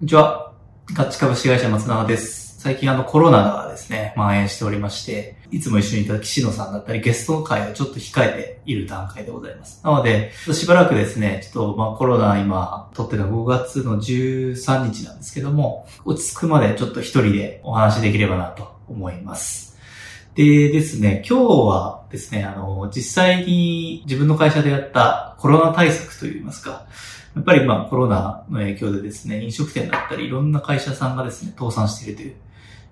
こんにちは。ガッチ株式会社松永です。最近あのコロナがですね、蔓延しておりまして、いつも一緒にいた岸野さんだったりゲストの会をちょっと控えている段階でございます。なので、しばらくですね、ちょっとまあコロナ今、撮ってる5月の13日なんですけども、落ち着くまでちょっと一人でお話できればなと思います。でですね、今日はですね、あの、実際に自分の会社でやったコロナ対策といいますか、やっぱりまあコロナの影響でですね、飲食店だったりいろんな会社さんがですね、倒産しているという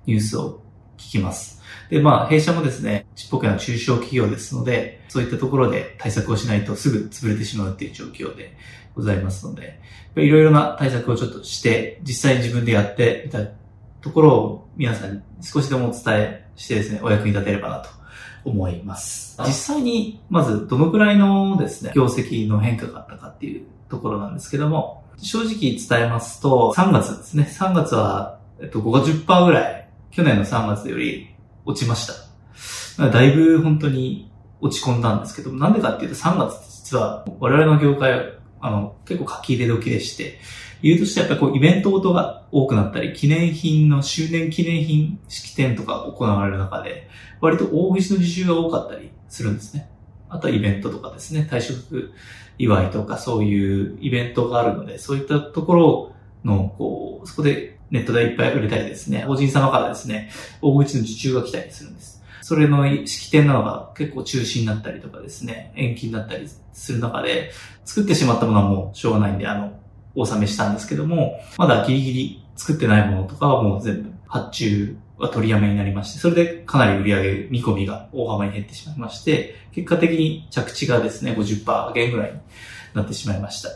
ニュースを聞きます。で、まあ弊社もですね、ちっぽけな中小企業ですので、そういったところで対策をしないとすぐ潰れてしまうっていう状況でございますので、いろいろな対策をちょっとして、実際に自分でやってみたところを皆さんに少しでもお伝えしてですね、お役に立てればなと思います。実際に、まずどのくらいのですね、業績の変化があったかっていうところなんですけども、正直伝えますと、3月ですね。3月は、えっと、50%ぐらい、去年の3月より落ちました。だいぶ本当に落ち込んだんですけど、なんでかっていうと3月って実は我々の業界、あの、結構書き入れ時でして、理由としてやっぱりこうイベントごとが多くなったり、記念品の周年記念品式典とか行われる中で、割と大口の受注が多かったりするんですね。あとはイベントとかですね、退職祝いとかそういうイベントがあるので、そういったところの、こう、そこでネットでいっぱい売れたりですね、法人様からですね、大口の受注が来たりするんです。それの式典なのが結構中止になったりとかですね、延期になったりする中で、作ってしまったものはもうしょうがないんで、あの、お納めしたんですけども、まだギリギリ作ってないものとかはもう全部発注は取りやめになりまして、それでかなり売り上げ見込みが大幅に減ってしまいまして、結果的に着地がですね、50%減ぐらいになってしまいました。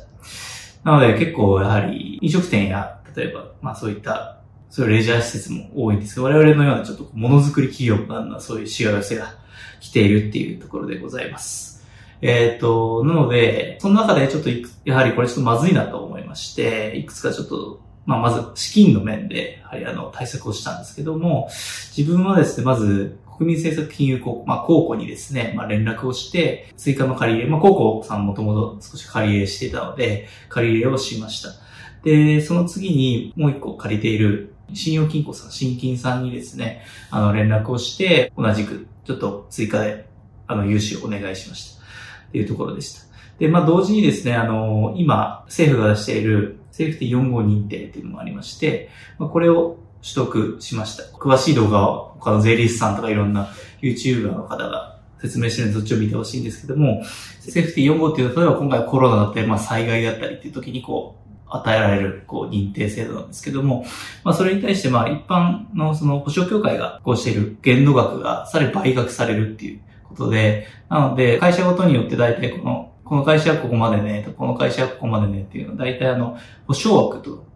なので結構やはり飲食店や、例えば、まあそういった、そういうレジャー施設も多いんですが、我々のようなちょっとものづくり企業がそういうしわ寄せが来ているっていうところでございます。えっ、と、なので、その中でちょっといく、やはりこれちょっとまずいなと思いまして、いくつかちょっと、まあまず資金の面で、やはりあの対策をしたんですけども、自分はですね、まず国民政策金融公、まあ公庫にですね、まあ連絡をして、追加の借り入れ、まあ公庫さんもともと少し借り入れしていたので、借り入れをしました。で、その次にもう一個借りている信用金庫さん、新金さんにですね、あの連絡をして、同じくちょっと追加で、あの、融資をお願いしました。っていうところでした。で、まあ、同時にですね、あの、今、政府が出しているセーフティ4号認定っていうのもありまして、まあ、これを取得しました。詳しい動画は他の税理士さんとかいろんな YouTuber の方が説明してるのでそっちを見てほしいんですけども、セーフティ4号っていうのは、例えば今回コロナだったり、まあ、災害だったりっていう時にこう、与えられる、こう、認定制度なんですけども、まあ、それに対して、まあ、一般の、その、保証協会が、こうしている限度額が、さらに倍額されるっていうことで、なので、会社ごとによって大体この、この会社はここまでね、この会社はここまでねっていうのは、大体あの、保証枠と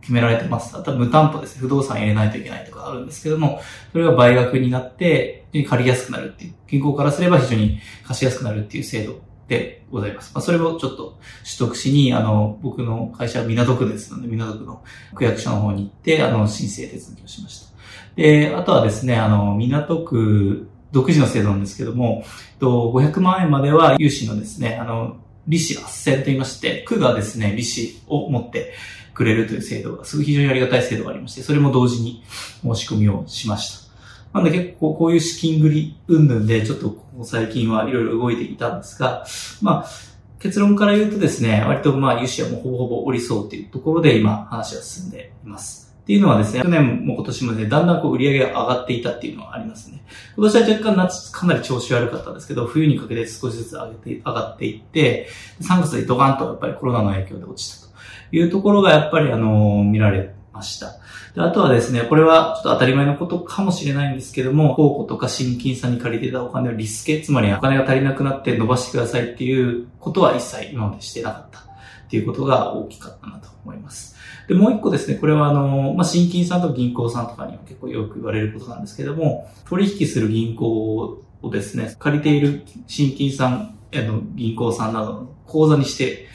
決められてます。あとは無担保ですね。不動産入れないといけないとかあるんですけども、それが倍額になって、非常に借りやすくなるっていう、銀行からすれば非常に貸しやすくなるっていう制度でございます。まあ、それをちょっと取得しに、あの、僕の会社は港区ですので、港区の区役所の方に行って、あの、申請手続きをしました。で、あとはですね、あの、港区独自の制度なんですけども、500万円までは融資のですね、あの、利子斡旋と言いまして、区がですね、利子を持ってくれるという制度が、すごい非常にありがたい制度がありまして、それも同時に申し込みをしました。なんで結構こういう資金繰り云々で、ちょっとここ最近はいろいろ動いていたんですが、まあ、結論から言うとですね、割とまあ融資はもうほぼほぼ降りそうというところで今話は進んでいます。っていうのはですね、去年も今年もね、だんだんこう売り上げが上がっていたっていうのはありますね。今年は若干夏かなり調子悪かったんですけど、冬にかけて少しずつ上げて、上がっていって、3月でドカンとやっぱりコロナの影響で落ちたというところがやっぱりあの、見られました。であとはですね、これはちょっと当たり前のことかもしれないんですけども、公庫とか新金さんに借りてたお金をリスケ、つまりお金が足りなくなって伸ばしてくださいっていうことは一切今までしてなかったっていうことが大きかったなと思います。で、もう一個ですね、これはあの、まあ、新金さんと銀行さんとかには結構よく言われることなんですけども、取引する銀行をですね、借りている新金さん、あの、銀行さんなどの口座にして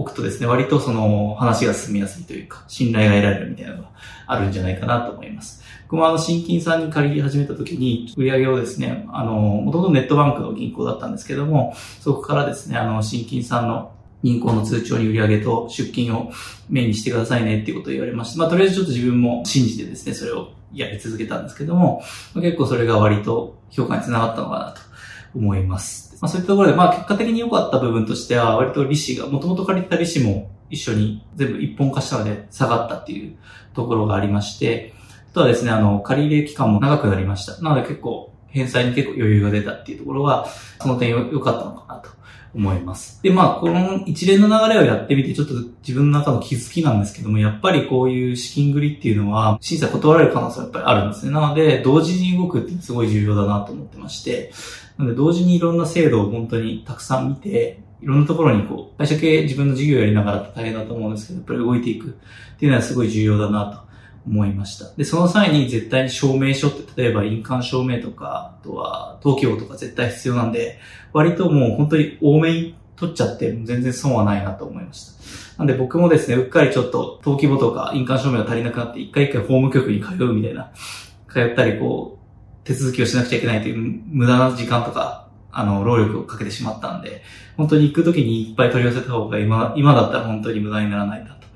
おくとですね、割とその話が進みやすいというか、信頼が得られるみたいなのがあるんじゃないかなと思います。僕もあの、新金さんに借り始めた時に、売り上げをですね、あの、もともとネットバンクの銀行だったんですけども、そこからですね、あの、新金さんの銀行の通帳に売り上げと出金をメインにしてくださいねっていうことを言われまして、まあとりあえずちょっと自分も信じてですね、それをやり続けたんですけども、結構それが割と評価につながったのかなと思います。まあそういったところで、まあ結果的に良かった部分としては、割と利子が、もともと借りた利子も一緒に全部一本化したので下がったっていうところがありまして、あとはですね、あの、借り入れ期間も長くなりました。なので結構、返済に結構余裕が出たっていうところは、その点良かったのかなと思います。で、まあ、この一連の流れをやってみて、ちょっと自分の中の気づきなんですけども、やっぱりこういう資金繰りっていうのは、審査断られる可能性はやっぱりあるんですね。なので、同時に動くってすごい重要だなと思ってまして、なので、同時にいろんな制度を本当にたくさん見て、いろんなところにこう、会社系自分の事業やりながら大変だと思うんですけど、やっぱり動いていくっていうのはすごい重要だなと思いました。で、その際に絶対に証明書って、例えば印鑑証明とか、あとは登記簿とか絶対必要なんで、割ともう本当に多めに取っちゃって全然損はないなと思いました。なんで僕もですね、うっかりちょっと登記簿とか印鑑証明が足りなくなって、一回一回法務局に通うみたいな、通ったりこう、手続きをしなくちゃいけないという無駄な時間とか、あの、労力をかけてしまったんで、本当に行くときにいっぱい取り寄せた方が今、今だったら本当に無駄にならないなと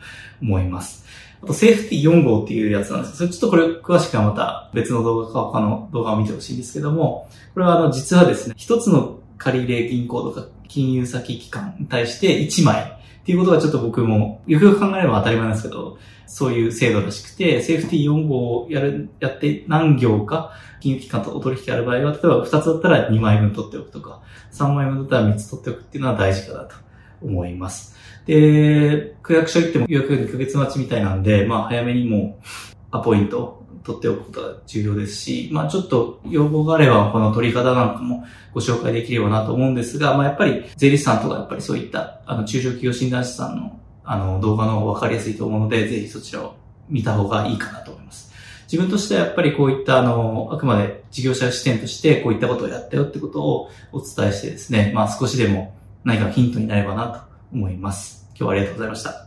思います。あと、セーフティ4号っていうやつなんですけど、ちょっとこれ詳しくはまた別の動画か他の動画を見てほしいんですけども、これはあの、実はですね、一つの借入銀行とか金融先機関に対して1枚っていうことがちょっと僕も、よくよく考えれば当たり前なんですけど、そういう制度らしくて、セーフティ4号をやる、やって何行か金融機関とお取引ある場合は、例えば2つだったら2枚分取っておくとか、3枚分だったら3つ取っておくっていうのは大事かなと思います。で、区役所行っても予約2ヶ月待ちみたいなんで、まあ早めにもアポイント取っておくことが重要ですし、まあちょっと要望があればこの取り方なんかもご紹介できればなと思うんですが、まあやっぱり税理士さんとかやっぱりそういったあの中小企業診断士さんのあの動画の方がわかりやすいと思うので、ぜひそちらを見た方がいいかなと思います。自分としてはやっぱりこういったあの、あくまで事業者視点としてこういったことをやったよってことをお伝えしてですね、まあ少しでも何かヒントになればなと思います。今日はありがとうございました。